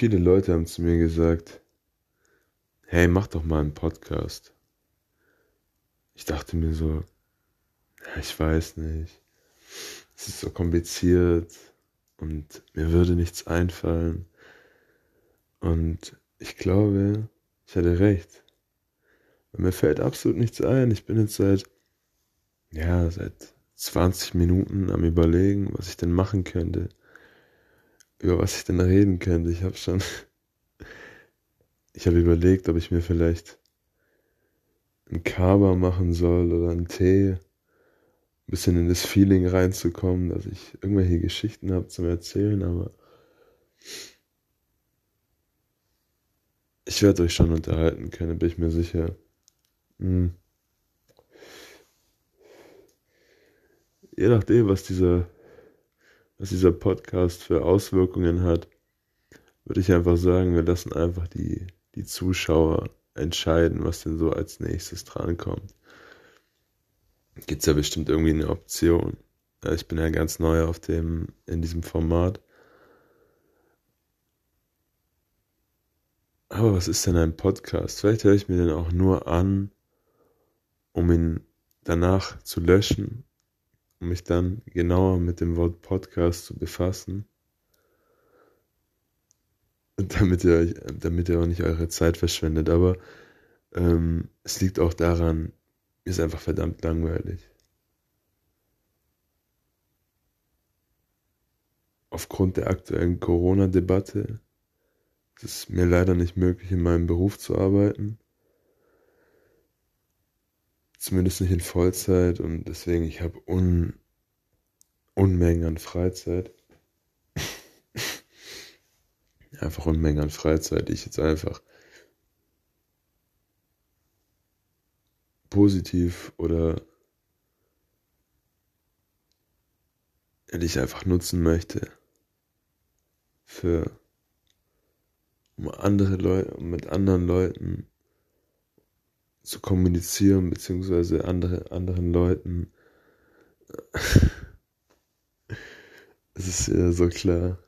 viele Leute haben zu mir gesagt, hey, mach doch mal einen Podcast. Ich dachte mir so, ich weiß nicht, es ist so kompliziert und mir würde nichts einfallen. Und ich glaube, ich hatte recht. Mir fällt absolut nichts ein. Ich bin jetzt seit, ja, seit 20 Minuten am Überlegen, was ich denn machen könnte. Über was ich denn reden könnte. Ich habe schon, ich habe überlegt, ob ich mir vielleicht ein Kaba machen soll oder einen Tee. Ein bisschen in das Feeling reinzukommen, dass ich irgendwelche Geschichten habe zum Erzählen, aber ich werde euch schon unterhalten können, bin ich mir sicher. Hm. Je nachdem, was dieser, was dieser Podcast für Auswirkungen hat, würde ich einfach sagen, wir lassen einfach die, die Zuschauer entscheiden, was denn so als nächstes drankommt. Gibt es ja bestimmt irgendwie eine Option. Ich bin ja ganz neu auf dem, in diesem Format. Aber was ist denn ein Podcast? Vielleicht höre ich mir den auch nur an, um ihn danach zu löschen, um mich dann genauer mit dem Wort Podcast zu befassen. damit ihr, damit ihr auch nicht eure Zeit verschwendet. Aber ähm, es liegt auch daran, mir ist einfach verdammt langweilig. Aufgrund der aktuellen Corona-Debatte ist es mir leider nicht möglich, in meinem Beruf zu arbeiten. Zumindest nicht in Vollzeit und deswegen, ich habe Un Unmengen an Freizeit. einfach Unmengen an Freizeit, die ich jetzt einfach positiv oder die ich einfach nutzen möchte für um andere Leute, um mit anderen Leuten zu kommunizieren, beziehungsweise andere, anderen Leuten. es ist ja so klar.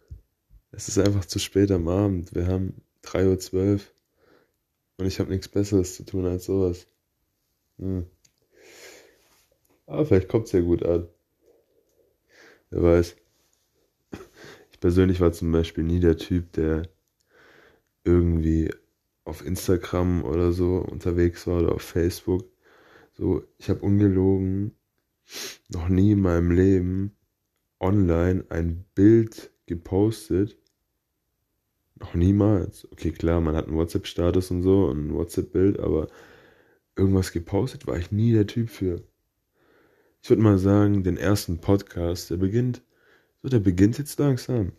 Es ist einfach zu spät am Abend. Wir haben 3.12 Uhr und ich habe nichts Besseres zu tun als sowas. Hm. Aber vielleicht kommt es ja gut an. Wer weiß. Ich persönlich war zum Beispiel nie der Typ, der irgendwie auf Instagram oder so unterwegs war oder auf Facebook. So, ich habe ungelogen noch nie in meinem Leben online ein Bild gepostet. Noch niemals. Okay, klar, man hat einen WhatsApp-Status und so und ein WhatsApp-Bild, aber irgendwas gepostet war ich nie der Typ für. Ich würde mal sagen, den ersten Podcast, der beginnt, so der beginnt jetzt langsam.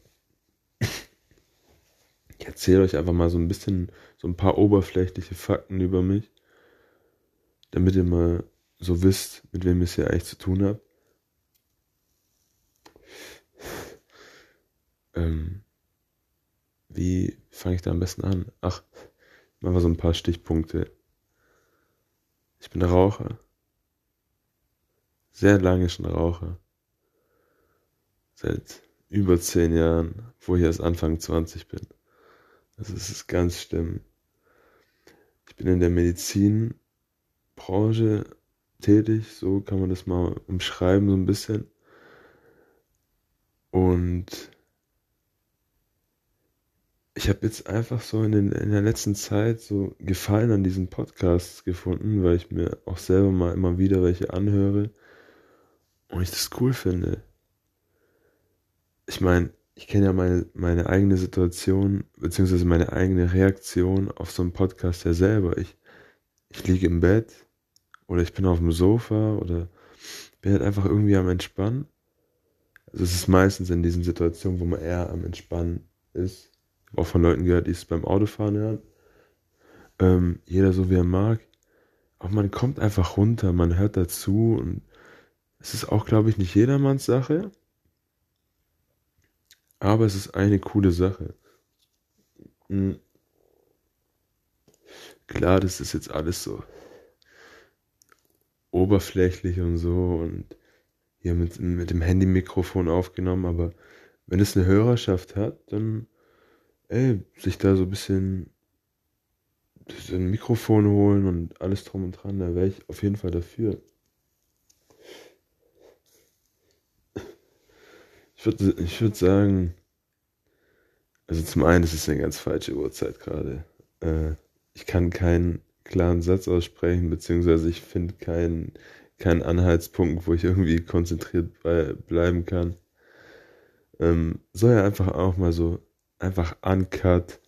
Ich erzähle euch einfach mal so ein bisschen, so ein paar oberflächliche Fakten über mich, damit ihr mal so wisst, mit wem ihr es hier eigentlich zu tun habt. Ähm, wie fange ich da am besten an? Ach, machen wir so ein paar Stichpunkte. Ich bin Raucher. Sehr lange schon Raucher. Seit über zehn Jahren, wo ich erst Anfang 20 bin. Das ist ganz schlimm. Ich bin in der Medizinbranche tätig, so kann man das mal umschreiben, so ein bisschen. Und ich habe jetzt einfach so in, den, in der letzten Zeit so Gefallen an diesen Podcasts gefunden, weil ich mir auch selber mal immer wieder welche anhöre und ich das cool finde. Ich meine, ich kenne ja meine, meine eigene Situation, beziehungsweise meine eigene Reaktion auf so einen Podcast ja selber. Ich, ich liege im Bett oder ich bin auf dem Sofa oder bin halt einfach irgendwie am Entspannen. Also es ist meistens in diesen Situationen, wo man eher am Entspannen ist. Ich habe auch von Leuten gehört, die es beim Autofahren hören. Ähm, jeder so wie er mag. Aber man kommt einfach runter, man hört dazu und es ist auch, glaube ich, nicht jedermanns Sache. Aber es ist eine coole Sache. Mhm. Klar, das ist jetzt alles so oberflächlich und so und hier mit, mit dem Handy-Mikrofon aufgenommen, aber wenn es eine Hörerschaft hat, dann ey, sich da so ein bisschen ein Mikrofon holen und alles drum und dran, da wäre ich auf jeden Fall dafür. Ich würde ich würd sagen, also zum einen ist es eine ganz falsche Uhrzeit gerade. Äh, ich kann keinen klaren Satz aussprechen, beziehungsweise ich finde keinen, keinen Anhaltspunkt, wo ich irgendwie konzentriert bleiben kann. Ähm, soll ja einfach auch mal so einfach uncut,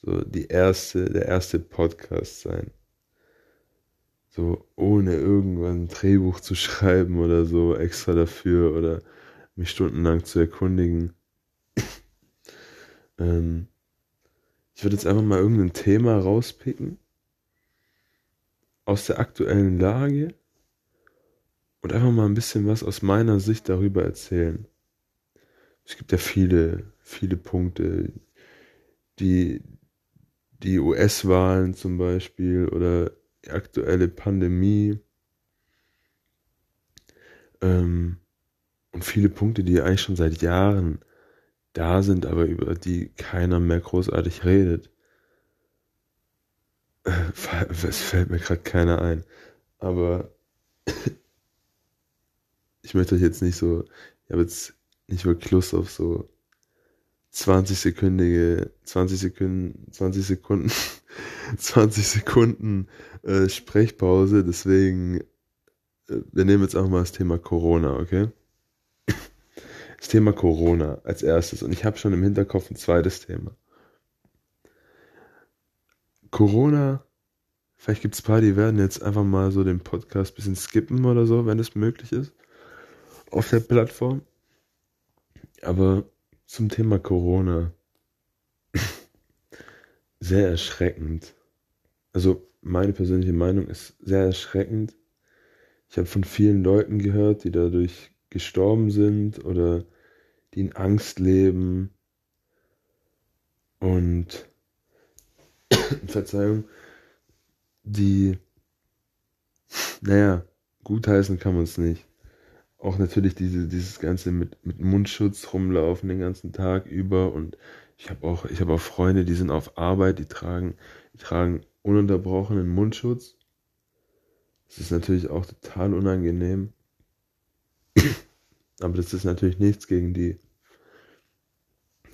so die erste, der erste Podcast sein. So ohne irgendwann ein Drehbuch zu schreiben oder so extra dafür oder mich stundenlang zu erkundigen. ähm, ich würde jetzt einfach mal irgendein Thema rauspicken aus der aktuellen Lage und einfach mal ein bisschen was aus meiner Sicht darüber erzählen. Es gibt ja viele, viele Punkte, die, die US-Wahlen zum Beispiel oder die aktuelle Pandemie ähm, und viele Punkte, die eigentlich schon seit Jahren da sind, aber über die keiner mehr großartig redet. Es fällt mir gerade keiner ein. Aber ich möchte euch jetzt nicht so, ich habe jetzt nicht wirklich Lust auf so 20 sekündige, 20 Sekunden, 20 Sekunden, 20 Sekunden äh, Sprechpause. Deswegen, äh, wir nehmen jetzt auch mal das Thema Corona, okay? Das Thema Corona als erstes. Und ich habe schon im Hinterkopf ein zweites Thema. Corona, vielleicht gibt es ein paar, die werden jetzt einfach mal so den Podcast ein bisschen skippen oder so, wenn es möglich ist. Auf der Plattform. Aber zum Thema Corona. Sehr erschreckend. Also meine persönliche Meinung ist sehr erschreckend. Ich habe von vielen Leuten gehört, die dadurch gestorben sind oder die in Angst leben. Und Verzeihung, die, naja, gutheißen kann man es nicht. Auch natürlich diese, dieses Ganze mit, mit Mundschutz rumlaufen den ganzen Tag über und ich habe auch, ich habe auch Freunde, die sind auf Arbeit, die tragen, die tragen ununterbrochenen Mundschutz. Das ist natürlich auch total unangenehm. Aber das ist natürlich nichts gegen die,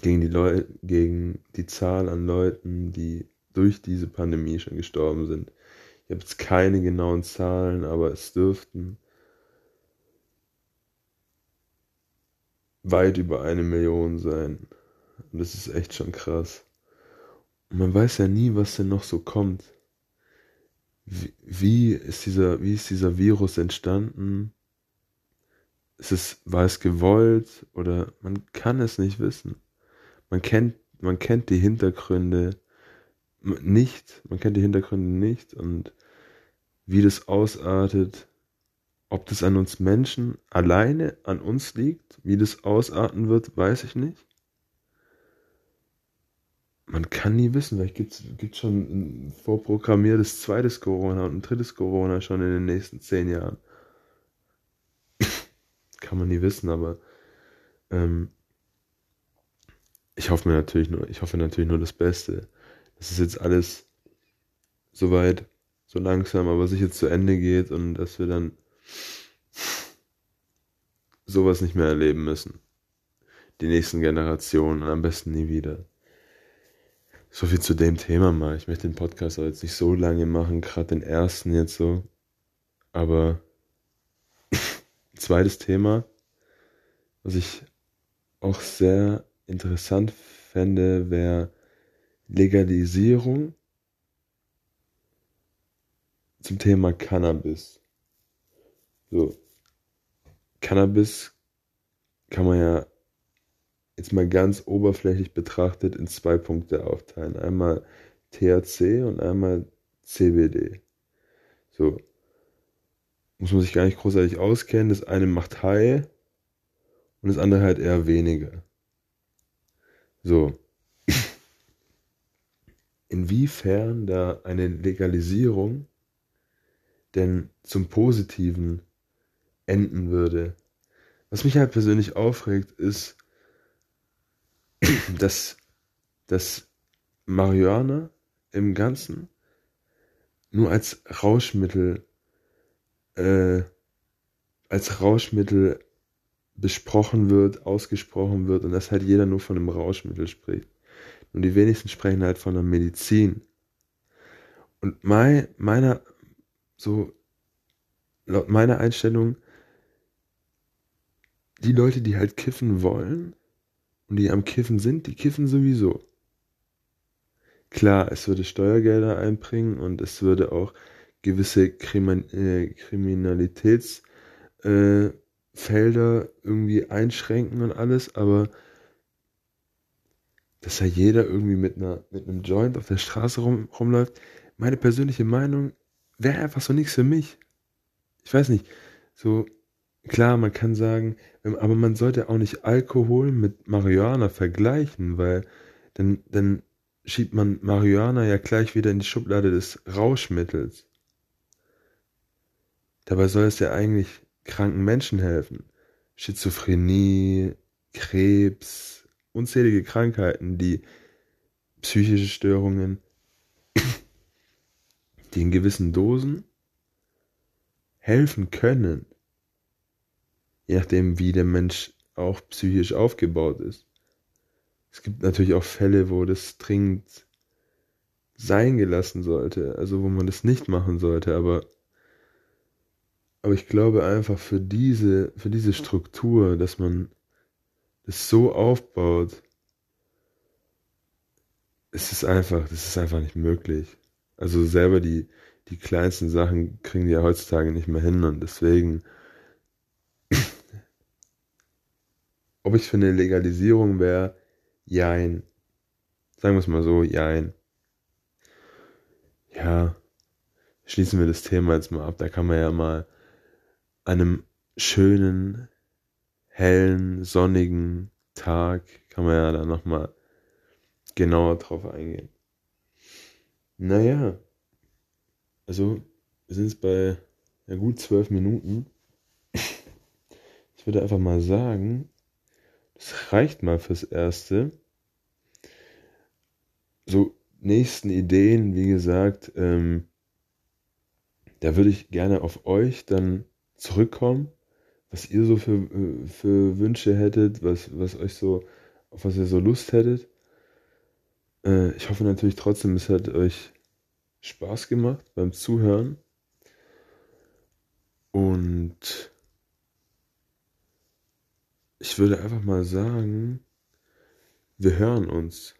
gegen die Leute, gegen die Zahl an Leuten, die durch diese Pandemie schon gestorben sind. Ich habe jetzt keine genauen Zahlen, aber es dürften weit über eine Million sein. Und das ist echt schon krass. Und man weiß ja nie, was denn noch so kommt. Wie, wie, ist dieser, wie ist dieser Virus entstanden? Ist es, war es gewollt oder man kann es nicht wissen. Man kennt, man kennt die Hintergründe nicht, man kennt die Hintergründe nicht und wie das ausartet, ob das an uns Menschen alleine an uns liegt, wie das ausarten wird, weiß ich nicht. Man kann nie wissen, vielleicht gibt es schon ein vorprogrammiertes zweites Corona und ein drittes Corona schon in den nächsten zehn Jahren kann man nie wissen, aber ähm, ich hoffe mir natürlich nur, ich hoffe natürlich nur das Beste. Dass es jetzt alles so weit, so langsam, aber sicher zu Ende geht und dass wir dann sowas nicht mehr erleben müssen. Die nächsten Generationen und am besten nie wieder. So viel zu dem Thema mal. Ich möchte den Podcast auch jetzt nicht so lange machen, gerade den ersten jetzt so. Aber zweites Thema, was ich auch sehr interessant fände, wäre Legalisierung zum Thema Cannabis. So, Cannabis kann man ja jetzt mal ganz oberflächlich betrachtet in zwei Punkte aufteilen. Einmal THC und einmal CBD. So, muss man sich gar nicht großartig auskennen. Das eine macht High und das andere halt eher weniger. So. Inwiefern da eine Legalisierung denn zum Positiven enden würde. Was mich halt persönlich aufregt, ist, dass dass Marihuana im Ganzen nur als Rauschmittel, äh, als Rauschmittel besprochen wird, ausgesprochen wird und dass halt jeder nur von einem Rauschmittel spricht. Und die wenigsten sprechen halt von der Medizin. Und mein, meiner, so, laut meiner Einstellung, die Leute, die halt kiffen wollen und die am Kiffen sind, die kiffen sowieso. Klar, es würde Steuergelder einbringen und es würde auch gewisse Krimin äh, Kriminalitätsfelder äh, irgendwie einschränken und alles, aber dass da jeder irgendwie mit, einer, mit einem Joint auf der Straße rum, rumläuft, meine persönliche Meinung wäre einfach so nichts für mich. Ich weiß nicht, so klar, man kann sagen, ähm, aber man sollte auch nicht Alkohol mit Marihuana vergleichen, weil dann, dann schiebt man Marihuana ja gleich wieder in die Schublade des Rauschmittels. Dabei soll es ja eigentlich kranken Menschen helfen. Schizophrenie, Krebs, unzählige Krankheiten, die psychische Störungen, die in gewissen Dosen helfen können, je nachdem, wie der Mensch auch psychisch aufgebaut ist. Es gibt natürlich auch Fälle, wo das dringend sein gelassen sollte, also wo man das nicht machen sollte, aber aber ich glaube einfach für diese für diese Struktur, dass man das so aufbaut, ist es einfach, das ist einfach nicht möglich. Also selber die die kleinsten Sachen kriegen die ja heutzutage nicht mehr hin und deswegen ob ich für eine Legalisierung wäre, Jein. Sagen wir es mal so, jein. Ja, schließen wir das Thema jetzt mal ab. Da kann man ja mal einem schönen, hellen, sonnigen Tag, kann man ja da nochmal genauer drauf eingehen. Naja, also wir sind jetzt bei ja, gut zwölf Minuten. Ich würde einfach mal sagen, das reicht mal fürs Erste. So, nächsten Ideen, wie gesagt, ähm, da würde ich gerne auf euch dann zurückkommen, was ihr so für, für Wünsche hättet, was, was euch so, auf was ihr so Lust hättet. Äh, ich hoffe natürlich trotzdem, es hat euch Spaß gemacht beim Zuhören. Und ich würde einfach mal sagen, wir hören uns.